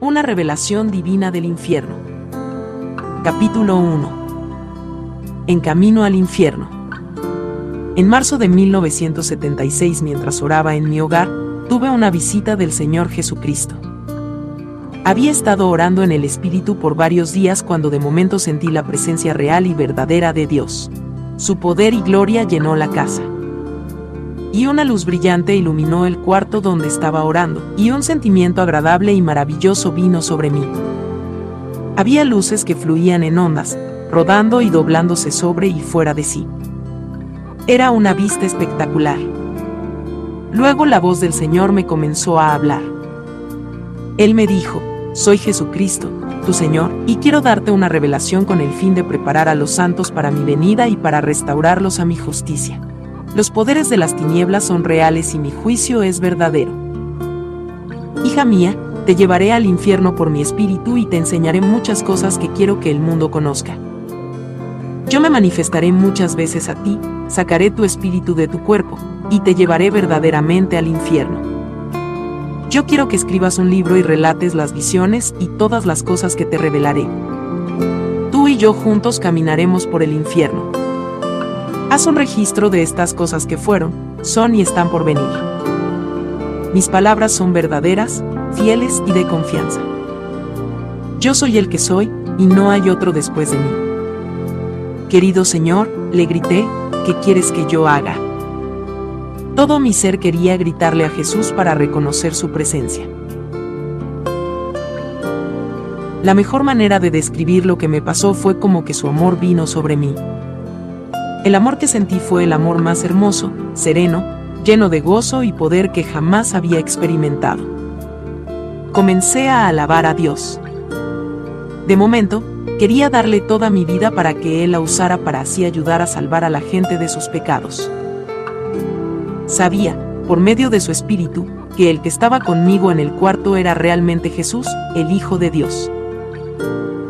Una revelación divina del infierno. Capítulo 1. En camino al infierno. En marzo de 1976, mientras oraba en mi hogar, tuve una visita del Señor Jesucristo. Había estado orando en el Espíritu por varios días cuando de momento sentí la presencia real y verdadera de Dios. Su poder y gloria llenó la casa. Y una luz brillante iluminó el cuarto donde estaba orando, y un sentimiento agradable y maravilloso vino sobre mí. Había luces que fluían en ondas, rodando y doblándose sobre y fuera de sí. Era una vista espectacular. Luego la voz del Señor me comenzó a hablar. Él me dijo, soy Jesucristo, tu Señor, y quiero darte una revelación con el fin de preparar a los santos para mi venida y para restaurarlos a mi justicia. Los poderes de las tinieblas son reales y mi juicio es verdadero. Hija mía, te llevaré al infierno por mi espíritu y te enseñaré muchas cosas que quiero que el mundo conozca. Yo me manifestaré muchas veces a ti, sacaré tu espíritu de tu cuerpo, y te llevaré verdaderamente al infierno. Yo quiero que escribas un libro y relates las visiones y todas las cosas que te revelaré. Tú y yo juntos caminaremos por el infierno. Haz un registro de estas cosas que fueron, son y están por venir. Mis palabras son verdaderas, fieles y de confianza. Yo soy el que soy, y no hay otro después de mí. Querido Señor, le grité, ¿qué quieres que yo haga? Todo mi ser quería gritarle a Jesús para reconocer su presencia. La mejor manera de describir lo que me pasó fue como que su amor vino sobre mí. El amor que sentí fue el amor más hermoso, sereno, lleno de gozo y poder que jamás había experimentado. Comencé a alabar a Dios. De momento, quería darle toda mi vida para que Él la usara para así ayudar a salvar a la gente de sus pecados. Sabía, por medio de su espíritu, que el que estaba conmigo en el cuarto era realmente Jesús, el Hijo de Dios.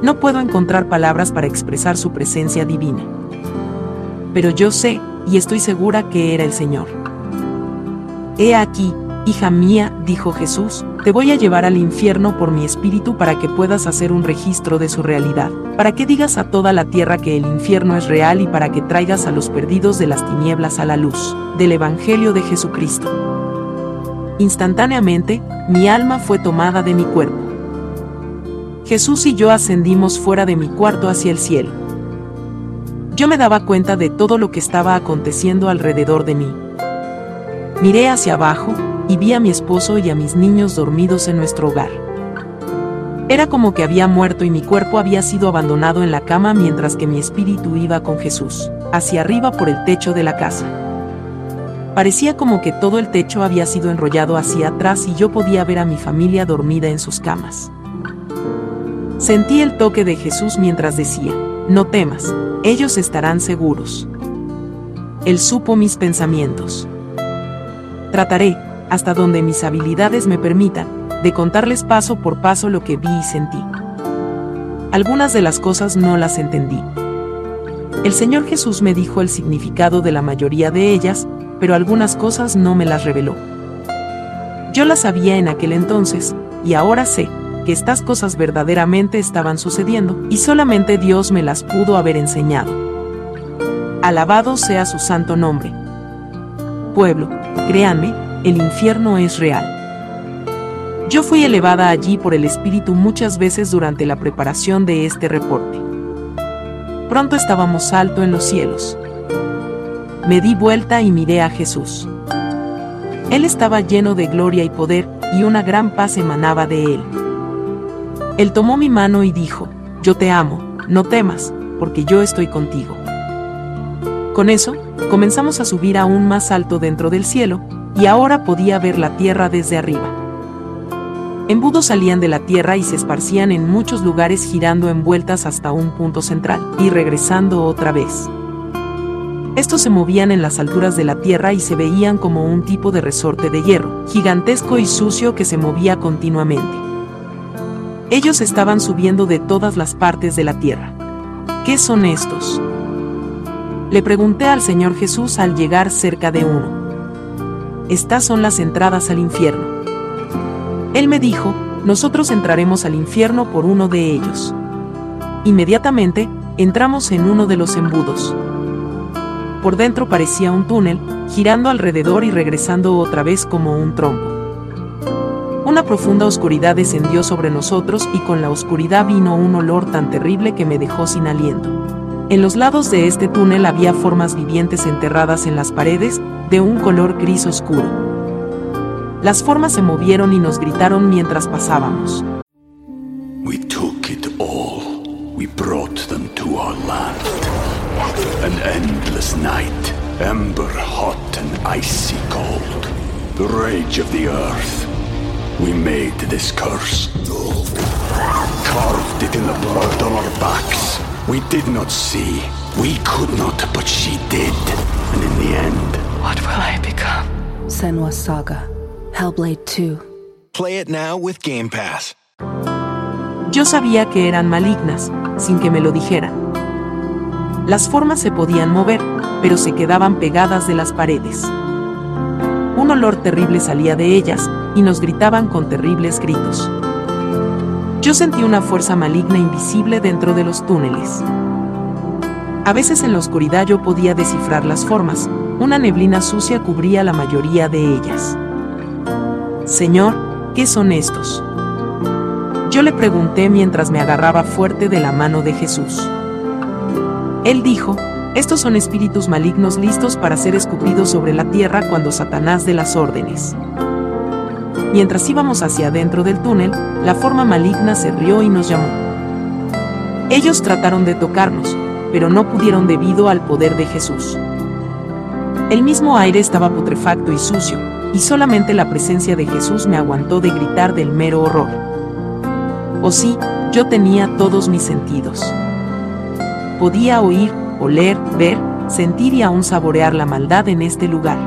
No puedo encontrar palabras para expresar su presencia divina. Pero yo sé, y estoy segura que era el Señor. He aquí, hija mía, dijo Jesús, te voy a llevar al infierno por mi espíritu para que puedas hacer un registro de su realidad, para que digas a toda la tierra que el infierno es real y para que traigas a los perdidos de las tinieblas a la luz, del Evangelio de Jesucristo. Instantáneamente, mi alma fue tomada de mi cuerpo. Jesús y yo ascendimos fuera de mi cuarto hacia el cielo. Yo me daba cuenta de todo lo que estaba aconteciendo alrededor de mí. Miré hacia abajo y vi a mi esposo y a mis niños dormidos en nuestro hogar. Era como que había muerto y mi cuerpo había sido abandonado en la cama mientras que mi espíritu iba con Jesús, hacia arriba por el techo de la casa. Parecía como que todo el techo había sido enrollado hacia atrás y yo podía ver a mi familia dormida en sus camas. Sentí el toque de Jesús mientras decía, no temas, ellos estarán seguros. Él supo mis pensamientos. Trataré, hasta donde mis habilidades me permitan, de contarles paso por paso lo que vi y sentí. Algunas de las cosas no las entendí. El Señor Jesús me dijo el significado de la mayoría de ellas, pero algunas cosas no me las reveló. Yo las sabía en aquel entonces, y ahora sé que estas cosas verdaderamente estaban sucediendo, y solamente Dios me las pudo haber enseñado. Alabado sea su santo nombre. Pueblo, créanme, el infierno es real. Yo fui elevada allí por el Espíritu muchas veces durante la preparación de este reporte. Pronto estábamos alto en los cielos. Me di vuelta y miré a Jesús. Él estaba lleno de gloria y poder, y una gran paz emanaba de él. Él tomó mi mano y dijo, Yo te amo, no temas, porque yo estoy contigo. Con eso, comenzamos a subir aún más alto dentro del cielo, y ahora podía ver la tierra desde arriba. Embudos salían de la tierra y se esparcían en muchos lugares girando en vueltas hasta un punto central, y regresando otra vez. Estos se movían en las alturas de la tierra y se veían como un tipo de resorte de hierro, gigantesco y sucio que se movía continuamente. Ellos estaban subiendo de todas las partes de la tierra. ¿Qué son estos? Le pregunté al Señor Jesús al llegar cerca de uno. Estas son las entradas al infierno. Él me dijo, nosotros entraremos al infierno por uno de ellos. Inmediatamente, entramos en uno de los embudos. Por dentro parecía un túnel, girando alrededor y regresando otra vez como un trompo. Una profunda oscuridad descendió sobre nosotros y con la oscuridad vino un olor tan terrible que me dejó sin aliento. En los lados de este túnel había formas vivientes enterradas en las paredes, de un color gris oscuro. Las formas se movieron y nos gritaron mientras pasábamos. We took it all. We brought them to our land. An endless night, ember hot and icy cold. The rage of the earth. We made this curse. Carved it in the blood on our backs. We did not see. We could not, but she did. And in the end, What will I become? Senwa Saga. Hellblade 2. Play it now with Game Pass. Yo sabía que eran malignas, sin que me lo dijeran. Las formas se podían mover, pero se quedaban pegadas de las paredes. Un olor terrible salía de ellas, y nos gritaban con terribles gritos. Yo sentí una fuerza maligna invisible dentro de los túneles. A veces en la oscuridad yo podía descifrar las formas, una neblina sucia cubría la mayoría de ellas. Señor, ¿qué son estos? Yo le pregunté mientras me agarraba fuerte de la mano de Jesús. Él dijo, estos son espíritus malignos listos para ser escupidos sobre la tierra cuando Satanás dé las órdenes. Mientras íbamos hacia adentro del túnel, la forma maligna se rió y nos llamó. Ellos trataron de tocarnos, pero no pudieron debido al poder de Jesús. El mismo aire estaba putrefacto y sucio, y solamente la presencia de Jesús me aguantó de gritar del mero horror. O sí, yo tenía todos mis sentidos. Podía oír, oler, ver, sentir y aún saborear la maldad en este lugar.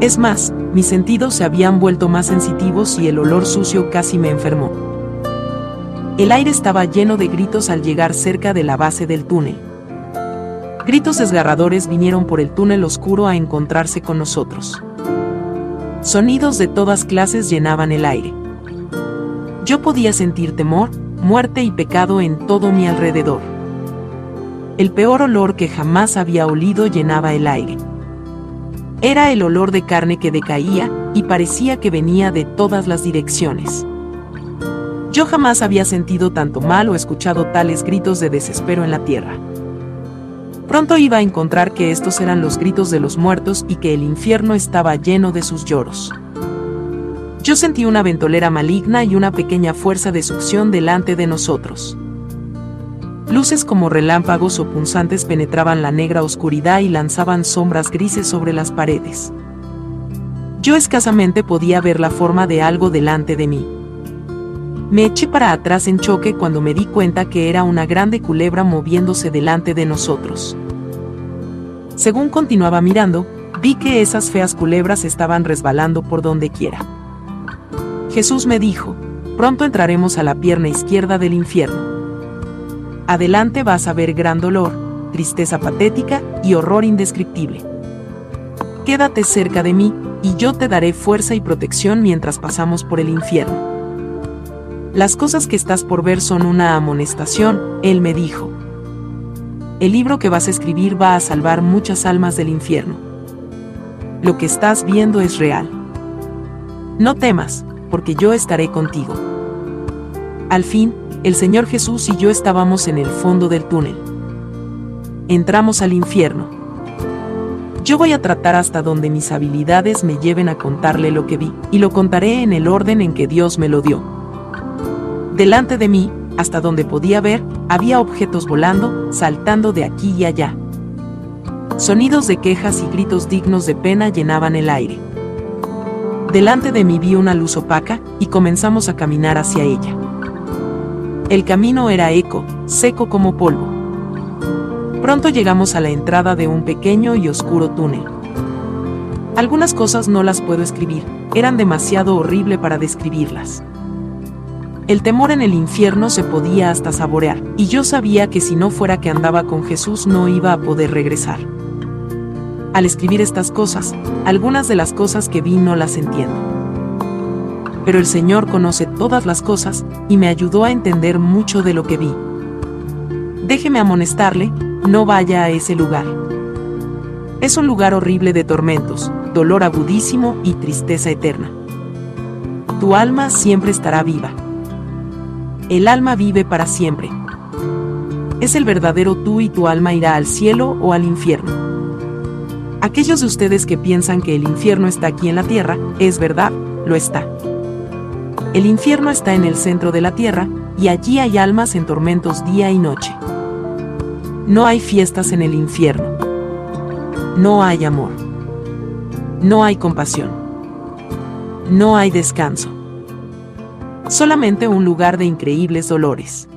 Es más, mis sentidos se habían vuelto más sensitivos y el olor sucio casi me enfermó. El aire estaba lleno de gritos al llegar cerca de la base del túnel. Gritos desgarradores vinieron por el túnel oscuro a encontrarse con nosotros. Sonidos de todas clases llenaban el aire. Yo podía sentir temor, muerte y pecado en todo mi alrededor. El peor olor que jamás había olido llenaba el aire. Era el olor de carne que decaía y parecía que venía de todas las direcciones. Yo jamás había sentido tanto mal o escuchado tales gritos de desespero en la tierra. Pronto iba a encontrar que estos eran los gritos de los muertos y que el infierno estaba lleno de sus lloros. Yo sentí una ventolera maligna y una pequeña fuerza de succión delante de nosotros. Luces como relámpagos o punzantes penetraban la negra oscuridad y lanzaban sombras grises sobre las paredes. Yo escasamente podía ver la forma de algo delante de mí. Me eché para atrás en choque cuando me di cuenta que era una grande culebra moviéndose delante de nosotros. Según continuaba mirando, vi que esas feas culebras estaban resbalando por donde quiera. Jesús me dijo, pronto entraremos a la pierna izquierda del infierno. Adelante vas a ver gran dolor, tristeza patética y horror indescriptible. Quédate cerca de mí, y yo te daré fuerza y protección mientras pasamos por el infierno. Las cosas que estás por ver son una amonestación, él me dijo. El libro que vas a escribir va a salvar muchas almas del infierno. Lo que estás viendo es real. No temas, porque yo estaré contigo. Al fin, el Señor Jesús y yo estábamos en el fondo del túnel. Entramos al infierno. Yo voy a tratar hasta donde mis habilidades me lleven a contarle lo que vi, y lo contaré en el orden en que Dios me lo dio. Delante de mí, hasta donde podía ver, había objetos volando, saltando de aquí y allá. Sonidos de quejas y gritos dignos de pena llenaban el aire. Delante de mí vi una luz opaca y comenzamos a caminar hacia ella. El camino era eco, seco como polvo. Pronto llegamos a la entrada de un pequeño y oscuro túnel. Algunas cosas no las puedo escribir, eran demasiado horrible para describirlas. El temor en el infierno se podía hasta saborear, y yo sabía que si no fuera que andaba con Jesús no iba a poder regresar. Al escribir estas cosas, algunas de las cosas que vi no las entiendo. Pero el Señor conoce todas las cosas, y me ayudó a entender mucho de lo que vi. Déjeme amonestarle, no vaya a ese lugar. Es un lugar horrible de tormentos, dolor agudísimo y tristeza eterna. Tu alma siempre estará viva. El alma vive para siempre. Es el verdadero tú y tu alma irá al cielo o al infierno. Aquellos de ustedes que piensan que el infierno está aquí en la tierra, es verdad, lo está. El infierno está en el centro de la tierra, y allí hay almas en tormentos día y noche. No hay fiestas en el infierno. No hay amor. No hay compasión. No hay descanso. Solamente un lugar de increíbles dolores.